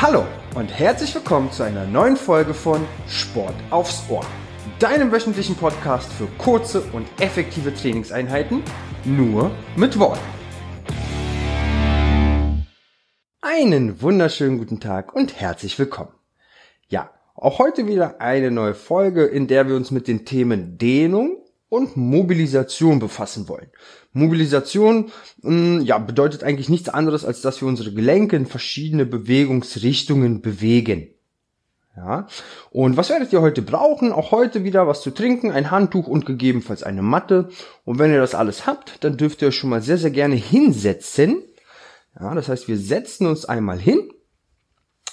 Hallo und herzlich willkommen zu einer neuen Folge von Sport aufs Ohr, deinem wöchentlichen Podcast für kurze und effektive Trainingseinheiten, nur mit Worten. Einen wunderschönen guten Tag und herzlich willkommen. Ja, auch heute wieder eine neue Folge, in der wir uns mit den Themen Dehnung und Mobilisation befassen wollen. Mobilisation mh, mm, ja, bedeutet eigentlich nichts anderes, als dass wir unsere Gelenke in verschiedene Bewegungsrichtungen bewegen. Ja. Und was werdet ihr heute brauchen? Auch heute wieder was zu trinken, ein Handtuch und gegebenenfalls eine Matte. Und wenn ihr das alles habt, dann dürft ihr euch schon mal sehr, sehr gerne hinsetzen. Ja, das heißt, wir setzen uns einmal hin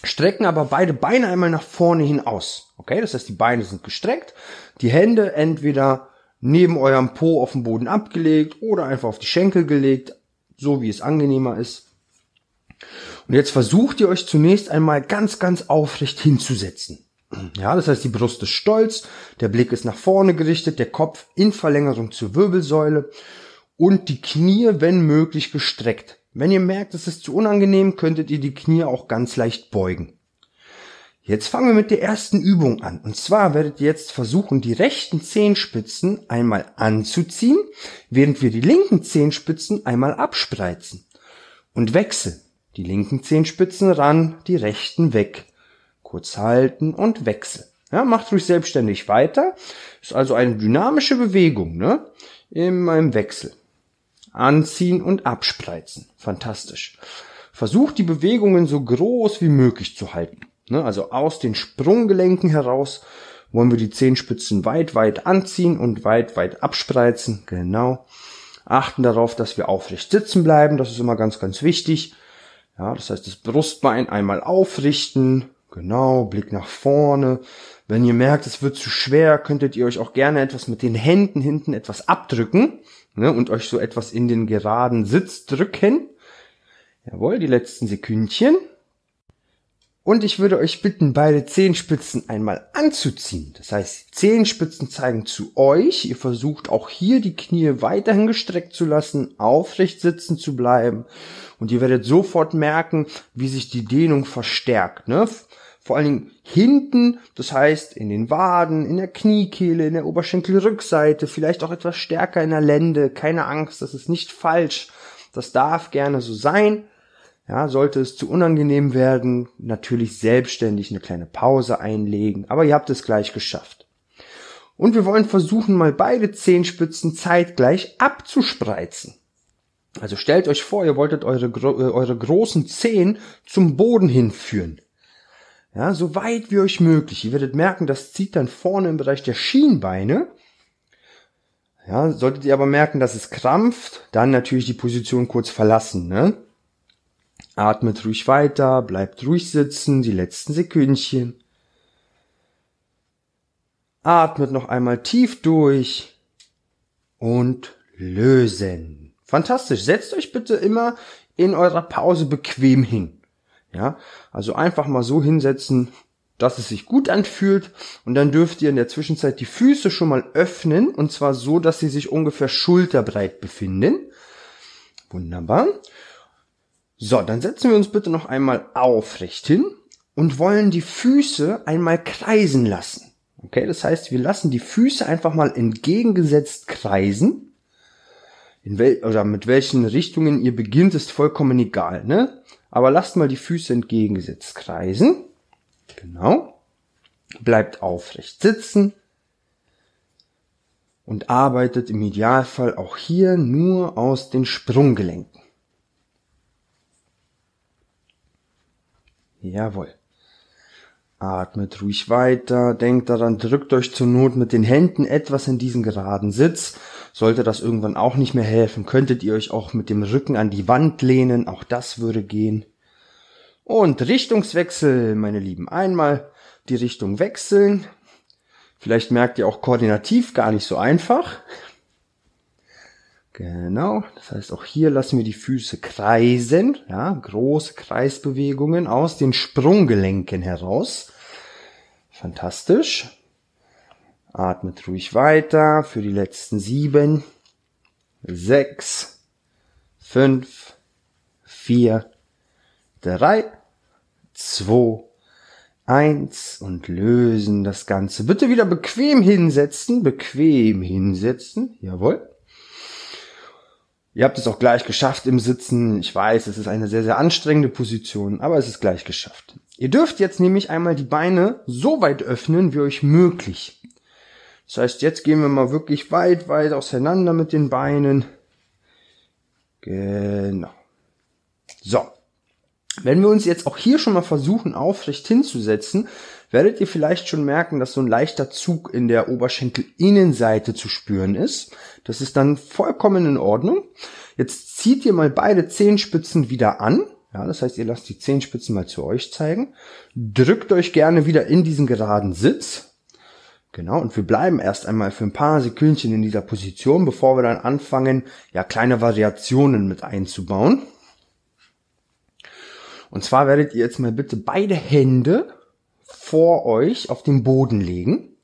strecken aber beide Beine einmal nach vorne hin aus. Okay, das heißt, die Beine sind gestreckt, die Hände entweder neben eurem Po auf dem Boden abgelegt oder einfach auf die Schenkel gelegt, so wie es angenehmer ist. Und jetzt versucht ihr euch zunächst einmal ganz, ganz aufrecht hinzusetzen. Ja, das heißt, die Brust ist stolz, der Blick ist nach vorne gerichtet, der Kopf in Verlängerung zur Wirbelsäule und die Knie, wenn möglich, gestreckt. Wenn ihr merkt, es ist zu unangenehm, könntet ihr die Knie auch ganz leicht beugen. Jetzt fangen wir mit der ersten Übung an. Und zwar werdet ihr jetzt versuchen, die rechten Zehenspitzen einmal anzuziehen, während wir die linken Zehenspitzen einmal abspreizen. Und wechseln. Die linken Zehenspitzen ran, die rechten weg. Kurz halten und wechseln. Ja, macht ruhig selbstständig weiter. Ist also eine dynamische Bewegung, ne? In einem Wechsel anziehen und abspreizen. Fantastisch. Versucht die Bewegungen so groß wie möglich zu halten. Ne, also aus den Sprunggelenken heraus wollen wir die Zehenspitzen weit, weit anziehen und weit, weit abspreizen. Genau. Achten darauf, dass wir aufrecht sitzen bleiben. Das ist immer ganz, ganz wichtig. Ja, das heißt, das Brustbein einmal aufrichten. Genau. Blick nach vorne. Wenn ihr merkt, es wird zu schwer, könntet ihr euch auch gerne etwas mit den Händen hinten etwas abdrücken ne, und euch so etwas in den geraden Sitz drücken. Jawohl, die letzten Sekündchen. Und ich würde euch bitten, beide Zehenspitzen einmal anzuziehen. Das heißt, Zehenspitzen zeigen zu euch. Ihr versucht auch hier die Knie weiterhin gestreckt zu lassen, aufrecht sitzen zu bleiben. Und ihr werdet sofort merken, wie sich die Dehnung verstärkt. Ne? Vor allen Dingen hinten, das heißt in den Waden, in der Kniekehle, in der Oberschenkelrückseite, vielleicht auch etwas stärker in der Lende. Keine Angst, das ist nicht falsch. Das darf gerne so sein. Ja, sollte es zu unangenehm werden, natürlich selbstständig eine kleine Pause einlegen, aber ihr habt es gleich geschafft. Und wir wollen versuchen, mal beide Zehenspitzen zeitgleich abzuspreizen. Also stellt euch vor, ihr wolltet eure, eure großen Zehen zum Boden hinführen. Ja, so weit wie euch möglich. Ihr werdet merken, das zieht dann vorne im Bereich der Schienbeine. Ja, solltet ihr aber merken, dass es krampft, dann natürlich die Position kurz verlassen, ne? Atmet ruhig weiter, bleibt ruhig sitzen, die letzten Sekündchen. Atmet noch einmal tief durch und lösen. Fantastisch. Setzt euch bitte immer in eurer Pause bequem hin. Ja, also einfach mal so hinsetzen, dass es sich gut anfühlt und dann dürft ihr in der Zwischenzeit die Füße schon mal öffnen und zwar so, dass sie sich ungefähr schulterbreit befinden. Wunderbar. So, dann setzen wir uns bitte noch einmal aufrecht hin und wollen die Füße einmal kreisen lassen. Okay, das heißt, wir lassen die Füße einfach mal entgegengesetzt kreisen. In wel oder mit welchen Richtungen ihr beginnt, ist vollkommen egal, ne? Aber lasst mal die Füße entgegengesetzt kreisen. Genau. Bleibt aufrecht sitzen. Und arbeitet im Idealfall auch hier nur aus den Sprunggelenken. Jawohl. Atmet ruhig weiter, denkt daran, drückt euch zur Not mit den Händen etwas in diesen geraden Sitz. Sollte das irgendwann auch nicht mehr helfen, könntet ihr euch auch mit dem Rücken an die Wand lehnen, auch das würde gehen. Und Richtungswechsel, meine Lieben. Einmal die Richtung wechseln. Vielleicht merkt ihr auch koordinativ gar nicht so einfach. Genau, das heißt auch hier lassen wir die Füße kreisen, ja, große Kreisbewegungen aus den Sprunggelenken heraus. Fantastisch. Atmet ruhig weiter für die letzten sieben, sechs, fünf, vier, drei, zwei, eins und lösen das Ganze. Bitte wieder bequem hinsetzen, bequem hinsetzen, jawohl. Ihr habt es auch gleich geschafft im Sitzen. Ich weiß, es ist eine sehr, sehr anstrengende Position, aber es ist gleich geschafft. Ihr dürft jetzt nämlich einmal die Beine so weit öffnen, wie euch möglich. Das heißt, jetzt gehen wir mal wirklich weit, weit auseinander mit den Beinen. Genau. So. Wenn wir uns jetzt auch hier schon mal versuchen, aufrecht hinzusetzen, werdet ihr vielleicht schon merken, dass so ein leichter Zug in der Oberschenkelinnenseite zu spüren ist. Das ist dann vollkommen in Ordnung. Jetzt zieht ihr mal beide Zehenspitzen wieder an. Ja, das heißt, ihr lasst die Zehenspitzen mal zu euch zeigen. Drückt euch gerne wieder in diesen geraden Sitz. Genau, und wir bleiben erst einmal für ein paar Sekündchen in dieser Position, bevor wir dann anfangen, ja, kleine Variationen mit einzubauen. Und zwar werdet ihr jetzt mal bitte beide Hände vor euch auf den Boden legen.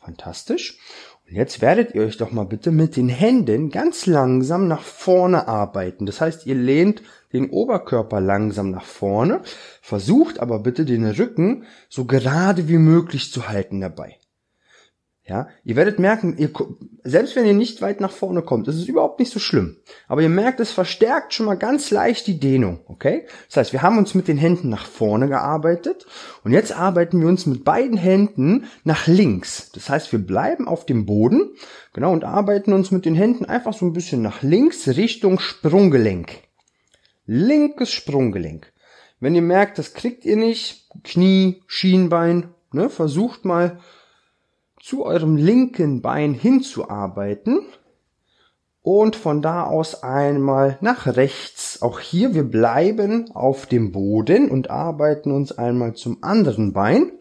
Fantastisch. Und jetzt werdet ihr euch doch mal bitte mit den Händen ganz langsam nach vorne arbeiten. Das heißt, ihr lehnt den Oberkörper langsam nach vorne, versucht aber bitte den Rücken so gerade wie möglich zu halten dabei. Ja, ihr werdet merken, ihr, selbst wenn ihr nicht weit nach vorne kommt, ist es überhaupt nicht so schlimm. Aber ihr merkt, es verstärkt schon mal ganz leicht die Dehnung, okay? Das heißt, wir haben uns mit den Händen nach vorne gearbeitet und jetzt arbeiten wir uns mit beiden Händen nach links. Das heißt, wir bleiben auf dem Boden, genau, und arbeiten uns mit den Händen einfach so ein bisschen nach links Richtung Sprunggelenk. Linkes Sprunggelenk. Wenn ihr merkt, das kriegt ihr nicht, Knie, Schienbein, ne, versucht mal zu eurem linken Bein hinzuarbeiten und von da aus einmal nach rechts. Auch hier, wir bleiben auf dem Boden und arbeiten uns einmal zum anderen Bein.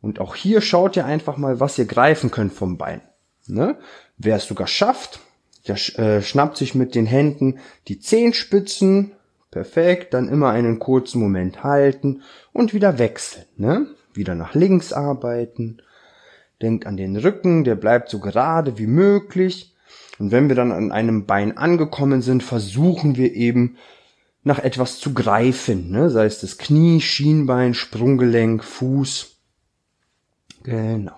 Und auch hier schaut ihr einfach mal, was ihr greifen könnt vom Bein. Ne? Wer es sogar schafft, der äh, schnappt sich mit den Händen die Zehenspitzen. Perfekt, dann immer einen kurzen Moment halten und wieder wechseln. Ne? Wieder nach links arbeiten Denkt an den Rücken, der bleibt so gerade wie möglich. Und wenn wir dann an einem Bein angekommen sind, versuchen wir eben nach etwas zu greifen, ne? sei es das Knie, Schienbein, Sprunggelenk, Fuß. Genau.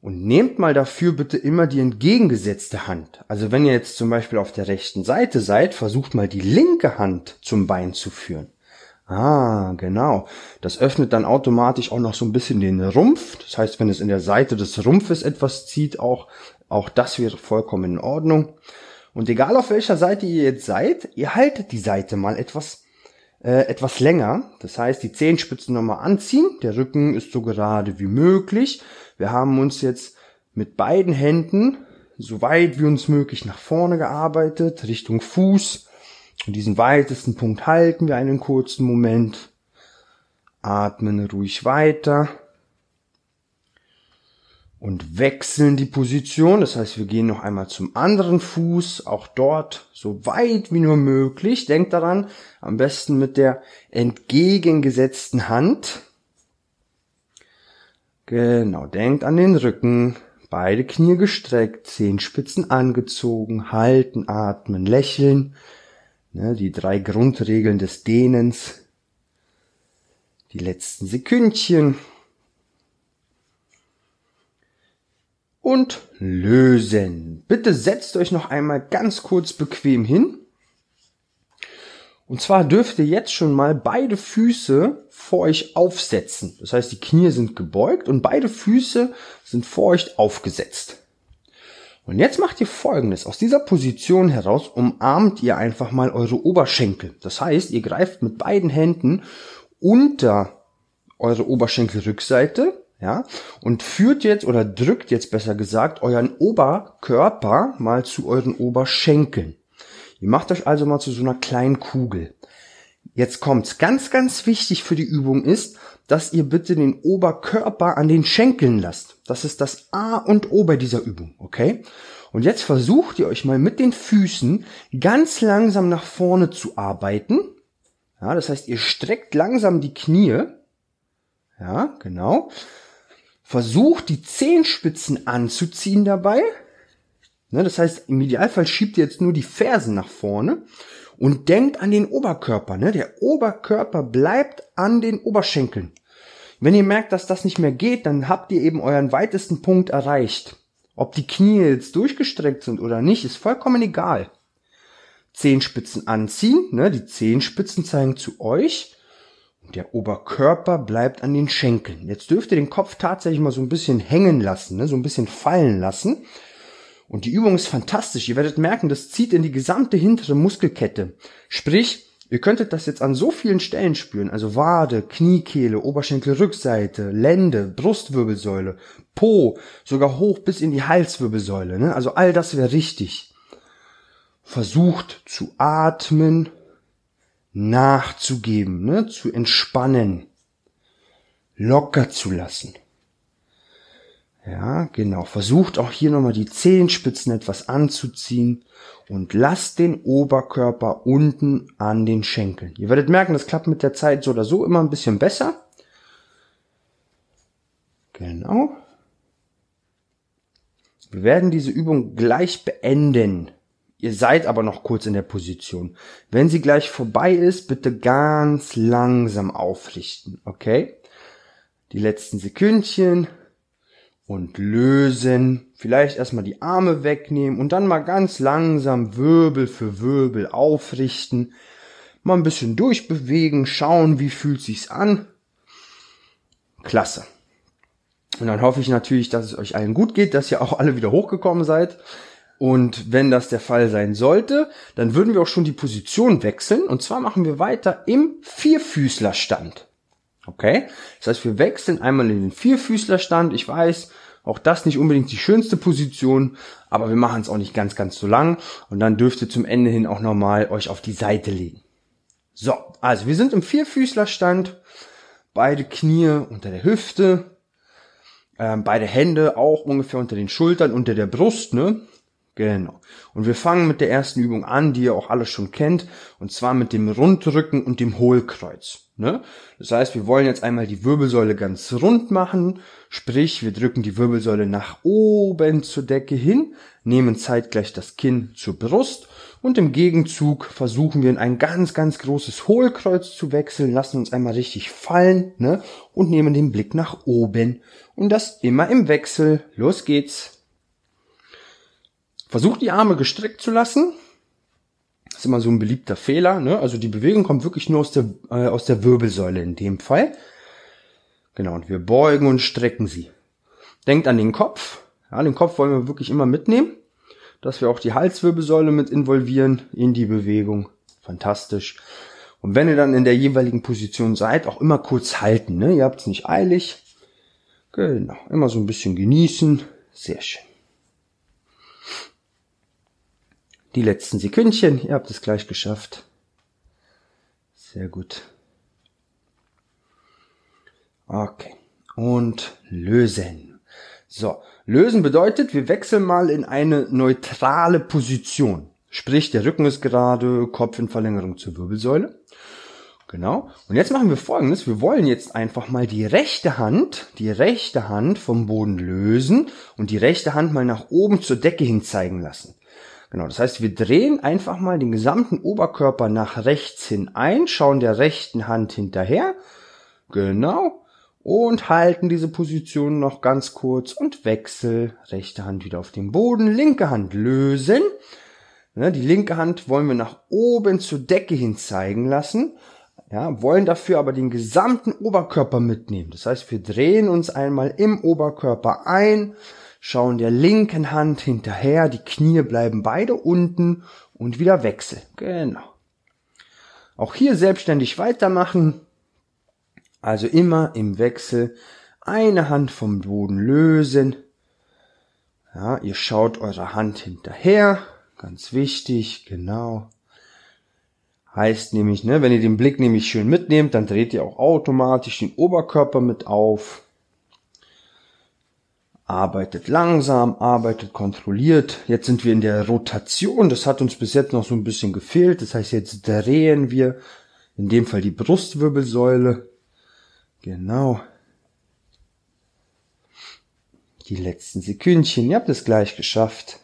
Und nehmt mal dafür bitte immer die entgegengesetzte Hand. Also wenn ihr jetzt zum Beispiel auf der rechten Seite seid, versucht mal die linke Hand zum Bein zu führen. Ah, genau. Das öffnet dann automatisch auch noch so ein bisschen den Rumpf. Das heißt, wenn es in der Seite des Rumpfes etwas zieht, auch, auch das wäre vollkommen in Ordnung. Und egal auf welcher Seite ihr jetzt seid, ihr haltet die Seite mal etwas, äh, etwas länger. Das heißt, die Zehenspitzen nochmal anziehen. Der Rücken ist so gerade wie möglich. Wir haben uns jetzt mit beiden Händen so weit wie uns möglich nach vorne gearbeitet, Richtung Fuß. Und diesen weitesten Punkt halten wir einen kurzen Moment. Atmen ruhig weiter. Und wechseln die Position. Das heißt, wir gehen noch einmal zum anderen Fuß. Auch dort so weit wie nur möglich. Denkt daran, am besten mit der entgegengesetzten Hand. Genau, denkt an den Rücken. Beide Knie gestreckt, Zehenspitzen angezogen, halten, atmen, lächeln. Ne, die drei Grundregeln des Dehnens. Die letzten Sekündchen. Und lösen. Bitte setzt euch noch einmal ganz kurz bequem hin. Und zwar dürft ihr jetzt schon mal beide Füße vor euch aufsetzen. Das heißt, die Knie sind gebeugt und beide Füße sind vor euch aufgesetzt. Und jetzt macht ihr folgendes. Aus dieser Position heraus umarmt ihr einfach mal eure Oberschenkel. Das heißt, ihr greift mit beiden Händen unter eure Oberschenkelrückseite, ja, und führt jetzt oder drückt jetzt besser gesagt euren Oberkörper mal zu euren Oberschenkeln. Ihr macht euch also mal zu so einer kleinen Kugel. Jetzt kommt's. Ganz, ganz wichtig für die Übung ist, dass ihr bitte den Oberkörper an den Schenkeln lasst. Das ist das A und O bei dieser Übung, okay? Und jetzt versucht ihr euch mal mit den Füßen ganz langsam nach vorne zu arbeiten. Ja, das heißt, ihr streckt langsam die Knie. Ja, genau. Versucht die Zehenspitzen anzuziehen dabei. Ne, das heißt, im Idealfall schiebt ihr jetzt nur die Fersen nach vorne Und denkt an den Oberkörper, ne? Der Oberkörper bleibt an den Oberschenkeln. Wenn ihr merkt, dass das nicht mehr geht, dann habt ihr eben euren weitesten Punkt erreicht. Ob die Knie jetzt durchgestreckt sind oder nicht, ist vollkommen egal. Zehenspitzen anziehen, ne? Die Zehenspitzen zeigen zu euch. Und der Oberkörper bleibt an den Schenkeln. Jetzt dürft ihr den Kopf tatsächlich mal so ein bisschen hängen lassen, ne? so ein bisschen fallen lassen. Und die Übung ist fantastisch. Ihr werdet merken, das zieht in die gesamte hintere Muskelkette. Sprich, Ihr könntet das jetzt an so vielen Stellen spüren, also Wade, Kniekehle, Oberschenkelrückseite, Lende, Brustwirbelsäule, Po, sogar hoch bis in die Halswirbelsäule. Ne? Also all das wäre richtig. Versucht zu atmen, nachzugeben, ne? zu entspannen, locker zu lassen. Ja, genau. Versucht auch hier nochmal die Zehenspitzen etwas anzuziehen und lasst den Oberkörper unten an den Schenkeln. Ihr werdet merken, das klappt mit der Zeit so oder so immer ein bisschen besser. Genau. Wir werden diese Übung gleich beenden. Ihr seid aber noch kurz in der Position. Wenn sie gleich vorbei ist, bitte ganz langsam aufrichten, okay? Die letzten Sekündchen und lösen. Vielleicht erstmal die Arme wegnehmen und dann mal ganz langsam Wirbel für Wirbel aufrichten. Mal ein bisschen durchbewegen, schauen, wie fühlt sich's an. Klasse. Und dann hoffe ich natürlich, dass es euch allen gut geht, dass ihr auch alle wieder hochgekommen seid. Und wenn das der Fall sein sollte, dann würden wir auch schon die Position wechseln. Und zwar machen wir weiter im Vierfüßlerstand. Okay? Das heißt, wir wechseln einmal in den Vierfüßlerstand. Ich weiß, auch das nicht unbedingt die schönste Position, aber wir machen es auch nicht ganz, ganz so lang. Und dann dürft ihr zum Ende hin auch nochmal euch auf die Seite legen. So, also wir sind im Vierfüßlerstand. Beide Knie unter der Hüfte. Ähm, beide Hände auch ungefähr unter den Schultern, unter der Brust, ne? Genau. Und wir fangen mit der ersten Übung an, die ihr auch alle schon kennt, und zwar mit dem Rundrücken und dem Hohlkreuz. Ne? Das heißt, wir wollen jetzt einmal die Wirbelsäule ganz rund machen, sprich, wir drücken die Wirbelsäule nach oben zur Decke hin, nehmen zeitgleich das Kinn zur Brust und im Gegenzug versuchen wir in ein ganz, ganz großes Hohlkreuz zu wechseln, lassen uns einmal richtig fallen ne? und nehmen den Blick nach oben. Und das immer im Wechsel. Los geht's. Versucht die Arme gestreckt zu lassen. Ist immer so ein beliebter Fehler. Ne? Also die Bewegung kommt wirklich nur aus der, äh, aus der Wirbelsäule in dem Fall. Genau, und wir beugen und strecken sie. Denkt an den Kopf. Ja, den Kopf wollen wir wirklich immer mitnehmen. Dass wir auch die Halswirbelsäule mit involvieren in die Bewegung. Fantastisch. Und wenn ihr dann in der jeweiligen Position seid, auch immer kurz halten. Ne? Ihr habt es nicht eilig. Genau, immer so ein bisschen genießen. Sehr schön. Die letzten Sekündchen, ihr habt es gleich geschafft. Sehr gut. Okay. Und lösen. So, lösen bedeutet, wir wechseln mal in eine neutrale Position. Sprich, der Rücken ist gerade, Kopf in Verlängerung zur Wirbelsäule. Genau. Und jetzt machen wir folgendes. Wir wollen jetzt einfach mal die rechte Hand, die rechte Hand vom Boden lösen und die rechte Hand mal nach oben zur Decke hin zeigen lassen. Genau, das heißt, wir drehen einfach mal den gesamten Oberkörper nach rechts hin ein, schauen der rechten Hand hinterher. Genau. Und halten diese Position noch ganz kurz und wechsel. Rechte Hand wieder auf den Boden, linke Hand lösen. Die linke Hand wollen wir nach oben zur Decke hin zeigen lassen. Ja, wollen dafür aber den gesamten Oberkörper mitnehmen. Das heißt, wir drehen uns einmal im Oberkörper ein, schauen der linken Hand hinterher, die Knie bleiben beide unten und wieder Wechsel. Genau. Auch hier selbstständig weitermachen. Also immer im Wechsel eine Hand vom Boden lösen. Ja, ihr schaut eure Hand hinterher. Ganz wichtig, genau. Heißt nämlich, ne, wenn ihr den Blick nämlich schön mitnehmt, dann dreht ihr auch automatisch den Oberkörper mit auf arbeitet langsam, arbeitet kontrolliert. Jetzt sind wir in der Rotation. Das hat uns bis jetzt noch so ein bisschen gefehlt. Das heißt, jetzt drehen wir in dem Fall die Brustwirbelsäule. Genau. Die letzten Sekündchen. Ihr habt es gleich geschafft.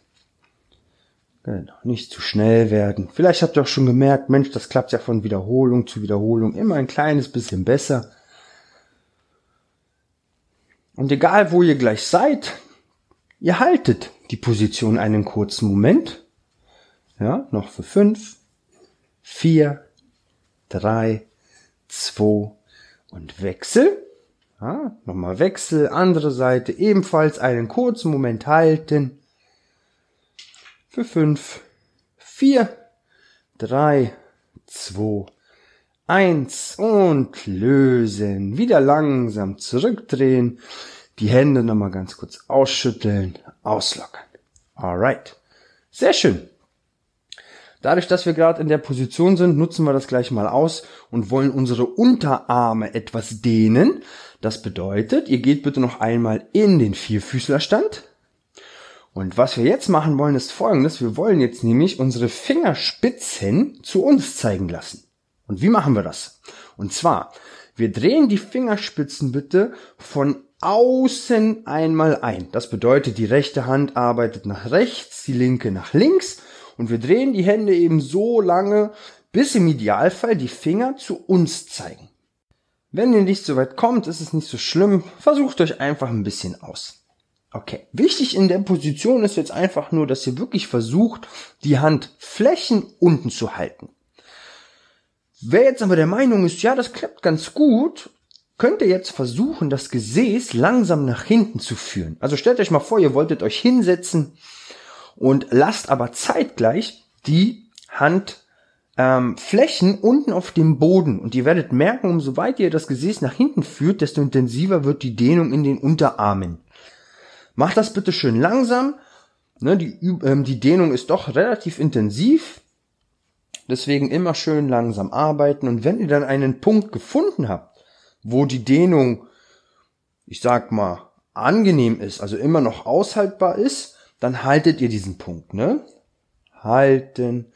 Genau, nicht zu schnell werden. Vielleicht habt ihr auch schon gemerkt, Mensch, das klappt ja von Wiederholung zu Wiederholung immer ein kleines bisschen besser. Und egal wo ihr gleich seid, ihr haltet die Position einen kurzen Moment. Ja, noch für fünf, vier, drei, zwei und Wechsel. Ja, nochmal Wechsel, andere Seite, ebenfalls einen kurzen Moment halten. Für fünf, vier, drei, zwei, eins und lösen. Wieder langsam zurückdrehen. Die Hände nochmal ganz kurz ausschütteln, auslockern. Alright. Sehr schön. Dadurch, dass wir gerade in der Position sind, nutzen wir das gleich mal aus und wollen unsere Unterarme etwas dehnen. Das bedeutet, ihr geht bitte noch einmal in den Vierfüßlerstand. Und was wir jetzt machen wollen, ist folgendes. Wir wollen jetzt nämlich unsere Fingerspitzen zu uns zeigen lassen. Und wie machen wir das? Und zwar, wir drehen die Fingerspitzen bitte von außen einmal ein. Das bedeutet, die rechte Hand arbeitet nach rechts, die linke nach links und wir drehen die Hände eben so lange, bis im Idealfall die Finger zu uns zeigen. Wenn ihr nicht so weit kommt, ist es nicht so schlimm. Versucht euch einfach ein bisschen aus. Okay. Wichtig in der Position ist jetzt einfach nur, dass ihr wirklich versucht, die Handflächen unten zu halten. Wer jetzt aber der Meinung ist, ja, das klappt ganz gut, könnt ihr jetzt versuchen, das Gesäß langsam nach hinten zu führen. Also stellt euch mal vor, ihr wolltet euch hinsetzen und lasst aber zeitgleich die Hand ähm, Flächen unten auf dem Boden. Und ihr werdet merken, umso weiter ihr das Gesäß nach hinten führt, desto intensiver wird die Dehnung in den Unterarmen. Macht das bitte schön langsam. Ne, die, ähm, die Dehnung ist doch relativ intensiv. Deswegen immer schön langsam arbeiten. Und wenn ihr dann einen Punkt gefunden habt, wo die Dehnung, ich sag mal, angenehm ist, also immer noch aushaltbar ist, dann haltet ihr diesen Punkt, ne? Halten,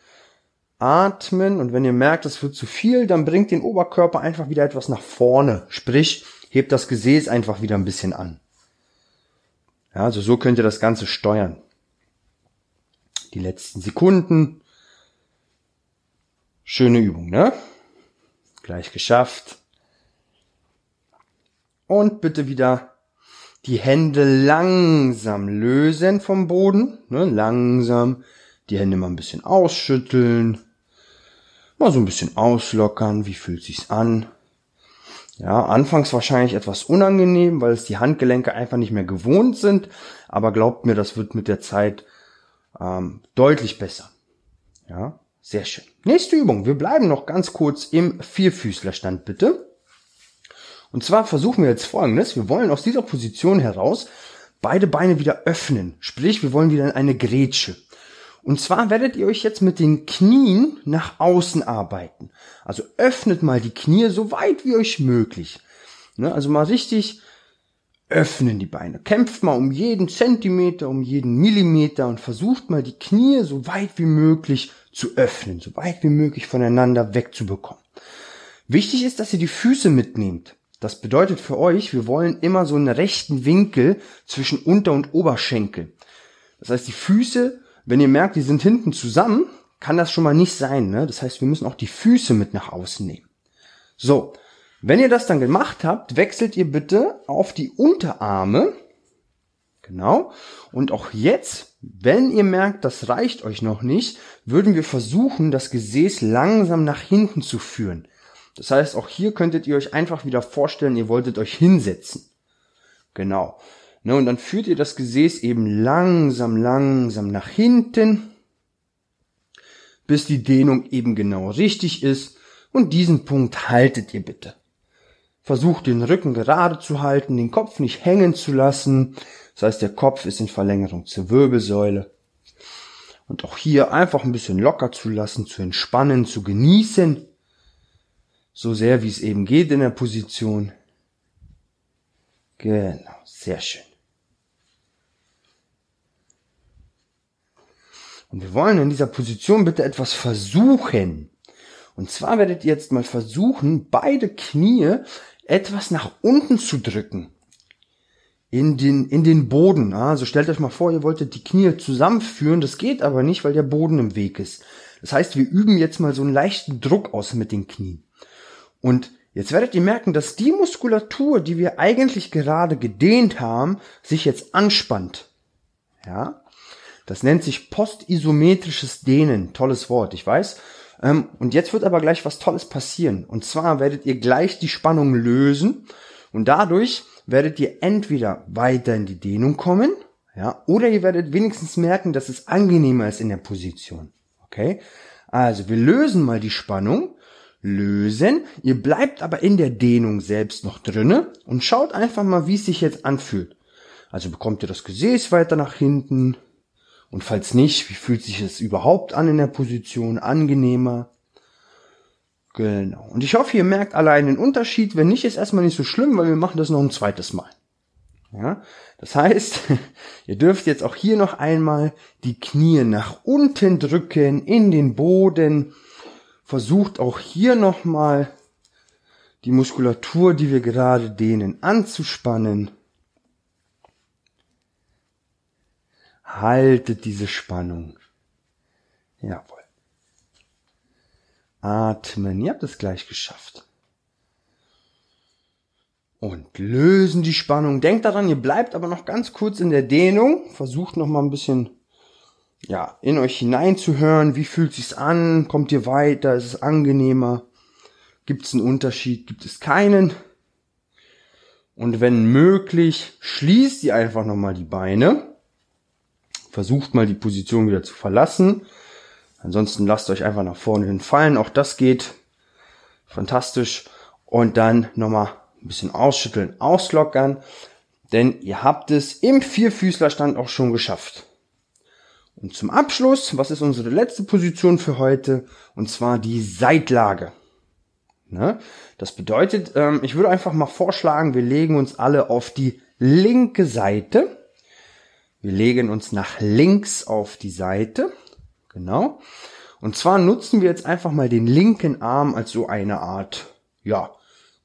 atmen und wenn ihr merkt, es wird zu viel, dann bringt den Oberkörper einfach wieder etwas nach vorne. Sprich, hebt das Gesäß einfach wieder ein bisschen an. Ja, also so könnt ihr das Ganze steuern. Die letzten Sekunden. Schöne Übung, ne? Gleich geschafft. Und bitte wieder die Hände langsam lösen vom Boden, ne, langsam die Hände mal ein bisschen ausschütteln, mal so ein bisschen auslockern, wie fühlt sich's an? Ja, anfangs wahrscheinlich etwas unangenehm, weil es die Handgelenke einfach nicht mehr gewohnt sind, aber glaubt mir, das wird mit der Zeit ähm, deutlich besser. Ja, sehr schön. Nächste Übung. Wir bleiben noch ganz kurz im Vierfüßlerstand, bitte. Und zwar versuchen wir jetzt folgendes. Wir wollen aus dieser Position heraus beide Beine wieder öffnen. Sprich, wir wollen wieder in eine Grätsche. Und zwar werdet ihr euch jetzt mit den Knien nach außen arbeiten. Also öffnet mal die Knie so weit wie euch möglich. Ne, also mal richtig öffnen die Beine. Kämpft mal um jeden Zentimeter, um jeden Millimeter und versucht mal die Knie so weit wie möglich zu öffnen, so weit wie möglich voneinander wegzubekommen. Wichtig ist, dass ihr die Füße mitnehmt. Das bedeutet für euch, wir wollen immer so einen rechten Winkel zwischen Unter- und Oberschenkel. Das heißt, die Füße, wenn ihr merkt, die sind hinten zusammen, kann das schon mal nicht sein. Ne? Das heißt, wir müssen auch die Füße mit nach außen nehmen. So, wenn ihr das dann gemacht habt, wechselt ihr bitte auf die Unterarme. Genau. Und auch jetzt, wenn ihr merkt, das reicht euch noch nicht, würden wir versuchen, das Gesäß langsam nach hinten zu führen. Das heißt, auch hier könntet ihr euch einfach wieder vorstellen, ihr wolltet euch hinsetzen. Genau. Ne, und dann führt ihr das Gesäß eben langsam, langsam nach hinten, bis die Dehnung eben genau richtig ist. Und diesen Punkt haltet ihr bitte. Versucht den Rücken gerade zu halten, den Kopf nicht hängen zu lassen. Das heißt, der Kopf ist in Verlängerung zur Wirbelsäule. Und auch hier einfach ein bisschen locker zu lassen, zu entspannen, zu genießen so sehr wie es eben geht in der Position. Genau, sehr schön. Und wir wollen in dieser Position bitte etwas versuchen. Und zwar werdet ihr jetzt mal versuchen, beide Knie etwas nach unten zu drücken. in den, in den Boden. Also stellt euch mal vor, ihr wolltet die Knie zusammenführen. Das geht aber nicht, weil der Boden im Weg ist. Das heißt, wir üben jetzt mal so einen leichten Druck aus mit den Knien. Und jetzt werdet ihr merken, dass die Muskulatur, die wir eigentlich gerade gedehnt haben, sich jetzt anspannt. Ja? Das nennt sich postisometrisches Dehnen. Tolles Wort, ich weiß. Ähm, und jetzt wird aber gleich was Tolles passieren. Und zwar werdet ihr gleich die Spannung lösen und dadurch werdet ihr entweder weiter in die Dehnung kommen, ja, oder ihr werdet wenigstens merken, dass es angenehmer ist in der Position. Okay? Also, wir lösen mal die Spannung, lösen, ihr bleibt aber in der Dehnung selbst noch drinne und schaut einfach mal, wie es sich jetzt anfühlt. Also bekommt ihr das Gesäß weiter nach hinten, und falls nicht, wie fühlt sich es überhaupt an in der Position? Angenehmer? Genau. Und ich hoffe, ihr merkt allein den Unterschied. Wenn nicht, ist erstmal nicht so schlimm, weil wir machen das noch ein zweites Mal. Ja, das heißt, ihr dürft jetzt auch hier noch einmal die Knie nach unten drücken in den Boden. Versucht auch hier nochmal die Muskulatur, die wir gerade dehnen, anzuspannen. Haltet diese Spannung. Jawohl. Atmen. Ihr habt es gleich geschafft. Und lösen die Spannung. Denkt daran, ihr bleibt aber noch ganz kurz in der Dehnung. Versucht noch mal ein bisschen, ja, in euch hineinzuhören. Wie fühlt sich's an? Kommt ihr weiter? Ist es angenehmer? Gibt es einen Unterschied? Gibt es keinen? Und wenn möglich, schließt ihr einfach noch mal die Beine versucht mal die Position wieder zu verlassen. Ansonsten lasst euch einfach nach vorne hin fallen. Auch das geht fantastisch. Und dann nochmal ein bisschen ausschütteln, auslockern. Denn ihr habt es im Vierfüßlerstand auch schon geschafft. Und zum Abschluss, was ist unsere letzte Position für heute? Und zwar die Seitlage. Ne? Das bedeutet, ähm, ich würde einfach mal vorschlagen, wir legen uns alle auf die linke Seite wir legen uns nach links auf die Seite. Genau. Und zwar nutzen wir jetzt einfach mal den linken Arm als so eine Art, ja,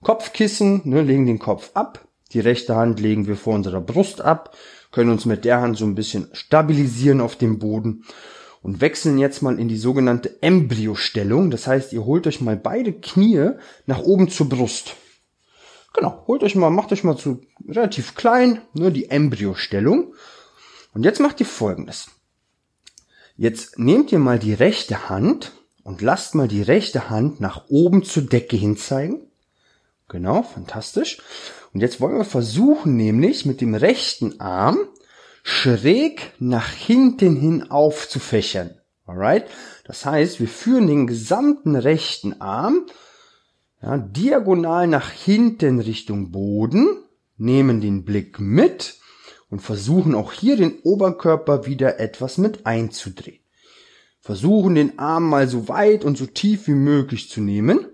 Kopfkissen, ne, legen den Kopf ab. Die rechte Hand legen wir vor unserer Brust ab, können uns mit der Hand so ein bisschen stabilisieren auf dem Boden und wechseln jetzt mal in die sogenannte Embryostellung. Das heißt, ihr holt euch mal beide Knie nach oben zur Brust. Genau, holt euch mal, macht euch mal zu relativ klein, ne, die Embryostellung. Und jetzt macht ihr folgendes. Jetzt nehmt ihr mal die rechte Hand und lasst mal die rechte Hand nach oben zur Decke hin zeigen. Genau, fantastisch. Und jetzt wollen wir versuchen, nämlich mit dem rechten Arm schräg nach hinten hin aufzufächern. Alright? Das heißt, wir führen den gesamten rechten Arm ja, diagonal nach hinten Richtung Boden, nehmen den Blick mit und versuchen auch hier den Oberkörper wieder etwas mit einzudrehen. Versuchen den Arm mal so weit und so tief wie möglich zu nehmen,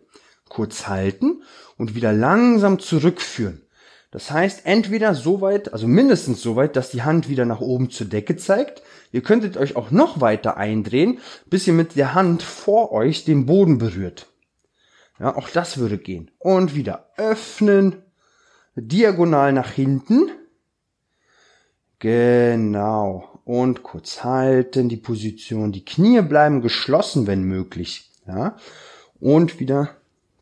kurz halten und wieder langsam zurückführen. Das heißt, entweder so weit, also mindestens so weit, dass die Hand wieder nach oben zur Decke zeigt. Ihr könntet euch auch noch weiter eindrehen, bis ihr mit der Hand vor euch den Boden berührt. Ja, auch das würde gehen. Und wieder öffnen, diagonal nach hinten, Genau. Und kurz halten, die Position. Die Knie bleiben geschlossen, wenn möglich. Ja. Und wieder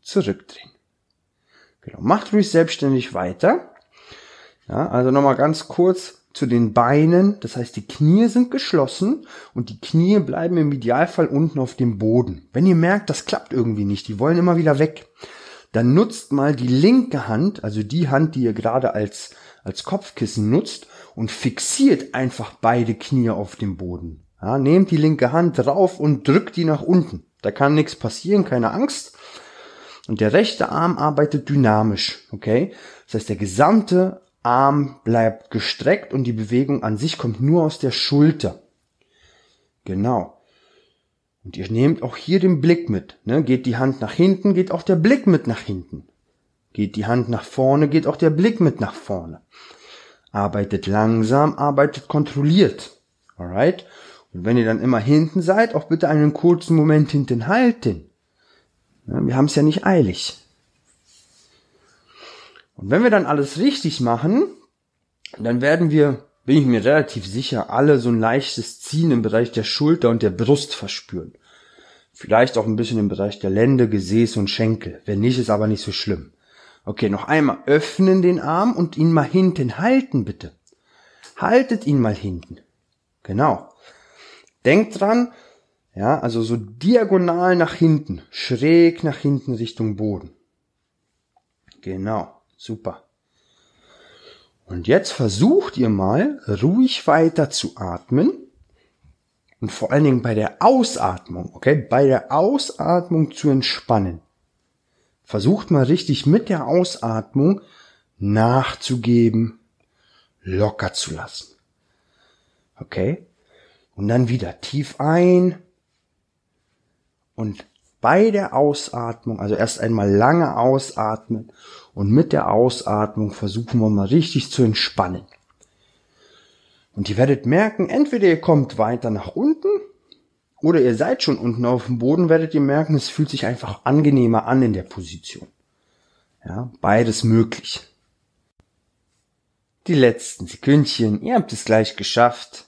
zurückdrehen. Genau. Macht ruhig selbstständig weiter. Ja, also nochmal ganz kurz zu den Beinen. Das heißt, die Knie sind geschlossen und die Knie bleiben im Idealfall unten auf dem Boden. Wenn ihr merkt, das klappt irgendwie nicht, die wollen immer wieder weg, dann nutzt mal die linke Hand, also die Hand, die ihr gerade als, als Kopfkissen nutzt und fixiert einfach beide Knie auf dem Boden. Ja, nehmt die linke Hand drauf und drückt die nach unten. Da kann nichts passieren, keine Angst. Und der rechte Arm arbeitet dynamisch, okay? Das heißt, der gesamte Arm bleibt gestreckt und die Bewegung an sich kommt nur aus der Schulter. Genau. Und ihr nehmt auch hier den Blick mit. Ne? Geht die Hand nach hinten, geht auch der Blick mit nach hinten. Geht die Hand nach vorne, geht auch der Blick mit nach vorne. Arbeitet langsam, arbeitet kontrolliert. Alright? Und wenn ihr dann immer hinten seid, auch bitte einen kurzen Moment hinten halten. Wir haben es ja nicht eilig. Und wenn wir dann alles richtig machen, dann werden wir, bin ich mir relativ sicher, alle so ein leichtes Ziehen im Bereich der Schulter und der Brust verspüren. Vielleicht auch ein bisschen im Bereich der Lände, Gesäß und Schenkel. Wenn nicht, ist aber nicht so schlimm. Okay, noch einmal öffnen den Arm und ihn mal hinten halten, bitte. Haltet ihn mal hinten. Genau. Denkt dran, ja, also so diagonal nach hinten, schräg nach hinten Richtung Boden. Genau, super. Und jetzt versucht ihr mal ruhig weiter zu atmen und vor allen Dingen bei der Ausatmung, okay, bei der Ausatmung zu entspannen. Versucht mal richtig mit der Ausatmung nachzugeben, locker zu lassen. Okay? Und dann wieder tief ein und bei der Ausatmung, also erst einmal lange ausatmen und mit der Ausatmung versuchen wir mal richtig zu entspannen. Und ihr werdet merken, entweder ihr kommt weiter nach unten oder ihr seid schon unten auf dem Boden, werdet ihr merken, es fühlt sich einfach angenehmer an in der Position. Ja, beides möglich. Die letzten Sekündchen, ihr habt es gleich geschafft.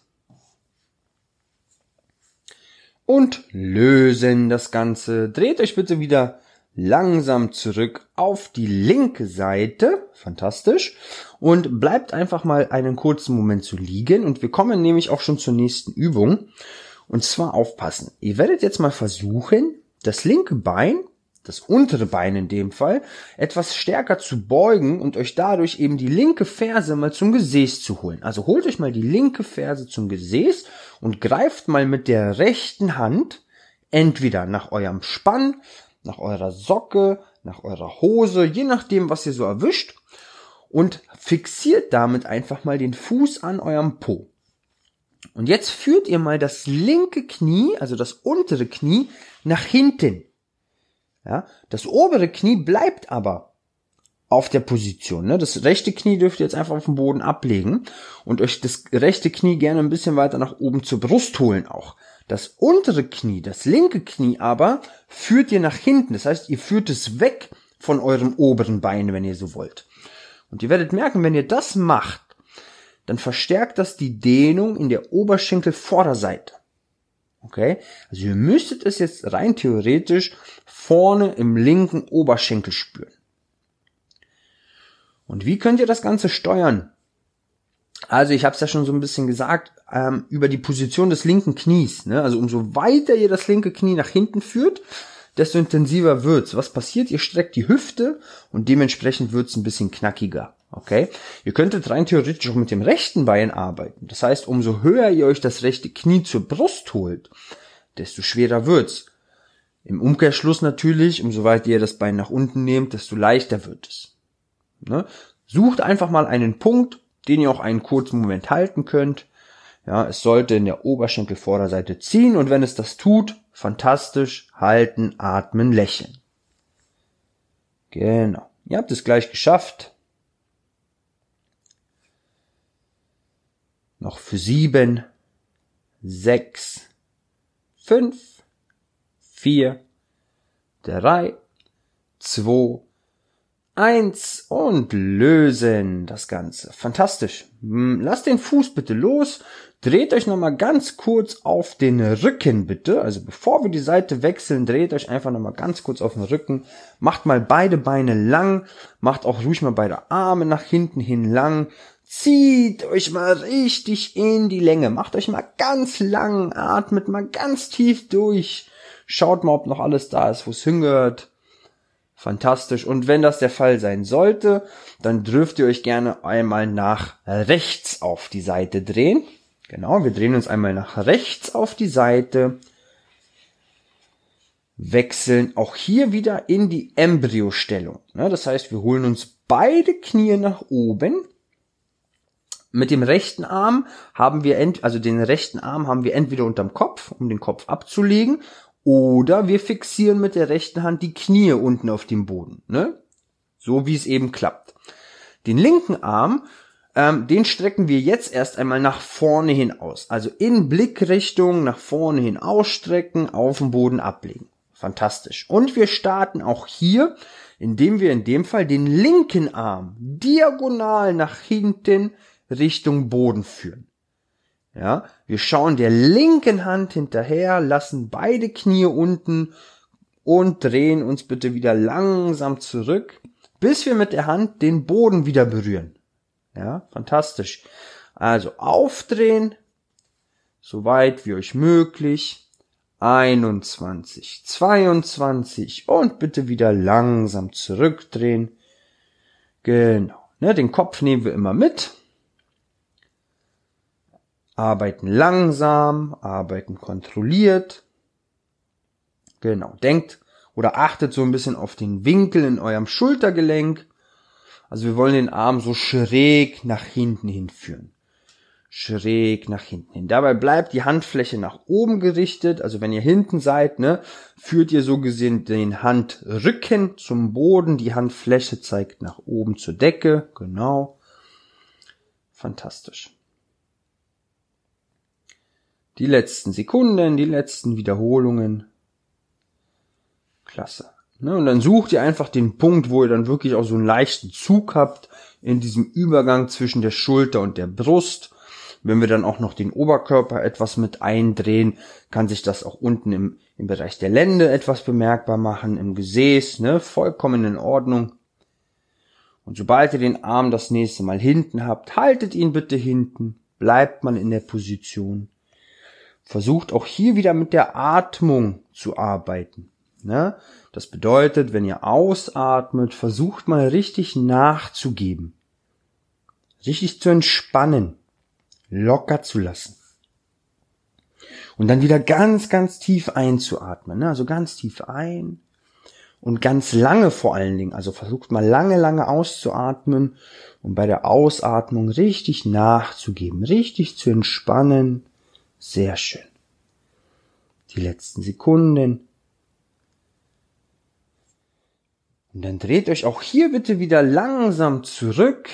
Und lösen das Ganze. Dreht euch bitte wieder langsam zurück auf die linke Seite. Fantastisch. Und bleibt einfach mal einen kurzen Moment zu liegen. Und wir kommen nämlich auch schon zur nächsten Übung. Und zwar aufpassen. Ihr werdet jetzt mal versuchen, das linke Bein, das untere Bein in dem Fall, etwas stärker zu beugen und euch dadurch eben die linke Ferse mal zum Gesäß zu holen. Also holt euch mal die linke Ferse zum Gesäß und greift mal mit der rechten Hand entweder nach eurem Spann, nach eurer Socke, nach eurer Hose, je nachdem, was ihr so erwischt und fixiert damit einfach mal den Fuß an eurem Po. Und jetzt führt ihr mal das linke Knie, also das untere Knie, nach hinten. Ja, das obere Knie bleibt aber auf der Position. Ne? Das rechte Knie dürft ihr jetzt einfach auf den Boden ablegen und euch das rechte Knie gerne ein bisschen weiter nach oben zur Brust holen auch. Das untere Knie, das linke Knie aber, führt ihr nach hinten. Das heißt, ihr führt es weg von eurem oberen Bein, wenn ihr so wollt. Und ihr werdet merken, wenn ihr das macht, dann verstärkt das die Dehnung in der Oberschenkelvorderseite. Okay? Also ihr müsstet es jetzt rein theoretisch vorne im linken Oberschenkel spüren. Und wie könnt ihr das Ganze steuern? Also ich habe es ja schon so ein bisschen gesagt, ähm, über die Position des linken Knies. Ne? Also umso weiter ihr das linke Knie nach hinten führt, desto intensiver wird's. Was passiert? Ihr streckt die Hüfte und dementsprechend wird's ein bisschen knackiger. Okay? Ihr könntet rein theoretisch auch mit dem rechten Bein arbeiten. Das heißt, umso höher ihr euch das rechte Knie zur Brust holt, desto schwerer wird's. Im Umkehrschluss natürlich, umso weiter ihr das Bein nach unten nehmt, desto leichter wird es. Ne? Sucht einfach mal einen Punkt, den ihr auch einen kurzen Moment halten könnt. Ja, es sollte in der Oberschenkelvorderseite ziehen und wenn es das tut, fantastisch, halten, atmen, lächeln. Genau. Ihr habt es gleich geschafft. Noch für sieben, sechs, fünf, vier, drei, zwei, Eins und lösen das Ganze. Fantastisch. Hm, lasst den Fuß bitte los. Dreht euch nochmal ganz kurz auf den Rücken bitte. Also bevor wir die Seite wechseln, dreht euch einfach nochmal ganz kurz auf den Rücken. Macht mal beide Beine lang. Macht auch ruhig mal beide Arme nach hinten hin lang. Zieht euch mal richtig in die Länge. Macht euch mal ganz lang. Atmet mal ganz tief durch. Schaut mal, ob noch alles da ist, wo es hingehört. Fantastisch. Und wenn das der Fall sein sollte, dann dürft ihr euch gerne einmal nach rechts auf die Seite drehen. Genau, wir drehen uns einmal nach rechts auf die Seite. Wechseln auch hier wieder in die Embryostellung. Das heißt, wir holen uns beide Knie nach oben. Mit dem rechten Arm haben wir, ent also den rechten Arm haben wir entweder unterm Kopf, um den Kopf abzulegen, oder wir fixieren mit der rechten Hand die Knie unten auf dem Boden, ne? So wie es eben klappt. Den linken Arm, ähm, den strecken wir jetzt erst einmal nach vorne hin aus. Also in Blickrichtung nach vorne hin ausstrecken, auf dem Boden ablegen. Fantastisch. Und wir starten auch hier, indem wir in dem Fall den linken Arm diagonal nach hinten Richtung Boden führen. Ja, wir schauen der linken Hand hinterher, lassen beide Knie unten und drehen uns bitte wieder langsam zurück, bis wir mit der Hand den Boden wieder berühren. Ja, fantastisch. Also aufdrehen, so weit wie euch möglich. 21, 22 und bitte wieder langsam zurückdrehen. Genau. Ne, den Kopf nehmen wir immer mit. Arbeiten langsam, arbeiten kontrolliert. Genau. Denkt oder achtet so ein bisschen auf den Winkel in eurem Schultergelenk. Also wir wollen den Arm so schräg nach hinten hinführen. Schräg nach hinten hin. Dabei bleibt die Handfläche nach oben gerichtet. Also wenn ihr hinten seid, ne, führt ihr so gesehen den Handrücken zum Boden. Die Handfläche zeigt nach oben zur Decke. Genau. Fantastisch die letzten Sekunden, die letzten Wiederholungen. Klasse. Ne? Und dann sucht ihr einfach den Punkt, wo ihr dann wirklich auch so einen leichten Zug habt in diesem Übergang zwischen der Schulter und der Brust. Wenn wir dann auch noch den Oberkörper etwas mit eindrehen, kann sich das auch unten im, im Bereich der Lände etwas bemerkbar machen, im Gesäß, ne, vollkommen in Ordnung. Und sobald ihr den Arm das nächste Mal hinten habt, haltet ihn bitte hinten, bleibt mal in der Position versucht auch hier wieder mit der Atmung zu arbeiten. Ne? Das bedeutet, wenn ihr ausatmet, versucht mal richtig nachzugeben. Richtig zu entspannen. Locker zu lassen. Und dann wieder ganz, ganz tief einzuatmen. Ne? Also ganz tief ein und ganz lange vor allen Dingen. Also versucht mal lange, lange auszuatmen und bei der Ausatmung richtig nachzugeben, richtig zu entspannen sehr schön. Die letzten Sekunden. Und dann dreht euch auch hier bitte wieder langsam zurück.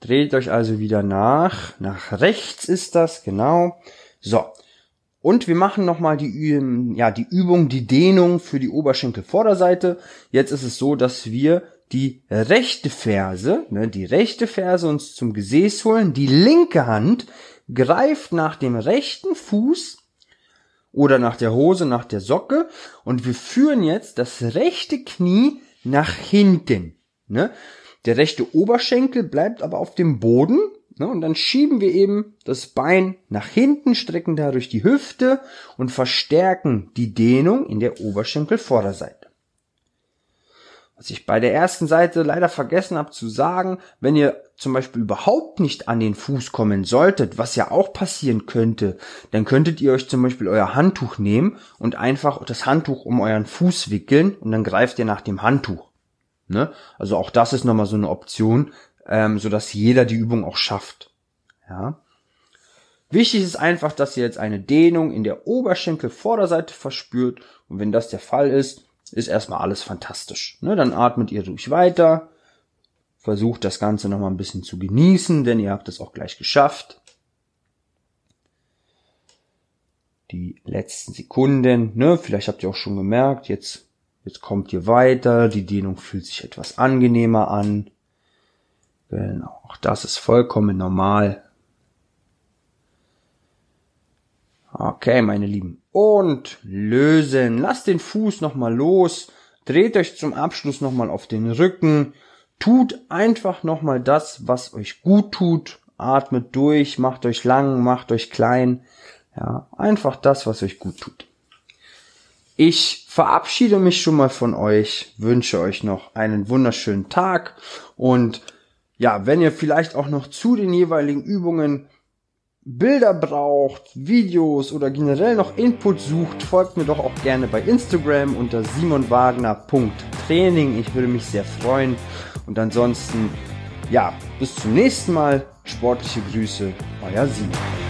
Dreht euch also wieder nach. Nach rechts ist das, genau. So. Und wir machen nochmal die, ja, die Übung, die Dehnung für die Oberschenkelvorderseite. Jetzt ist es so, dass wir die rechte Ferse, ne, die rechte Ferse uns zum Gesäß holen, die linke Hand greift nach dem rechten Fuß oder nach der Hose, nach der Socke und wir führen jetzt das rechte Knie nach hinten. Ne? Der rechte Oberschenkel bleibt aber auf dem Boden ne? und dann schieben wir eben das Bein nach hinten, strecken dadurch die Hüfte und verstärken die Dehnung in der Oberschenkelvorderseite. Was ich bei der ersten Seite leider vergessen habe zu sagen, wenn ihr zum Beispiel überhaupt nicht an den Fuß kommen solltet, was ja auch passieren könnte, dann könntet ihr euch zum Beispiel euer Handtuch nehmen und einfach das Handtuch um euren Fuß wickeln und dann greift ihr nach dem Handtuch. Ne? Also auch das ist nochmal so eine Option, ähm, so dass jeder die Übung auch schafft. Ja. Wichtig ist einfach, dass ihr jetzt eine Dehnung in der Oberschenkelvorderseite verspürt und wenn das der Fall ist, ist erstmal alles fantastisch. Ne? Dann atmet ihr ruhig weiter, versucht das Ganze nochmal ein bisschen zu genießen, denn ihr habt es auch gleich geschafft. Die letzten Sekunden, ne? vielleicht habt ihr auch schon gemerkt, jetzt, jetzt kommt ihr weiter, die Dehnung fühlt sich etwas angenehmer an. Genau, auch das ist vollkommen normal. Okay, meine Lieben. Und lösen. Lasst den Fuß nochmal los. Dreht euch zum Abschluss nochmal auf den Rücken. Tut einfach nochmal das, was euch gut tut. Atmet durch, macht euch lang, macht euch klein. Ja, einfach das, was euch gut tut. Ich verabschiede mich schon mal von euch, wünsche euch noch einen wunderschönen Tag und ja, wenn ihr vielleicht auch noch zu den jeweiligen Übungen Bilder braucht, Videos oder generell noch Input sucht, folgt mir doch auch gerne bei Instagram unter simonwagner.training. Ich würde mich sehr freuen. Und ansonsten, ja, bis zum nächsten Mal. Sportliche Grüße, euer Simon.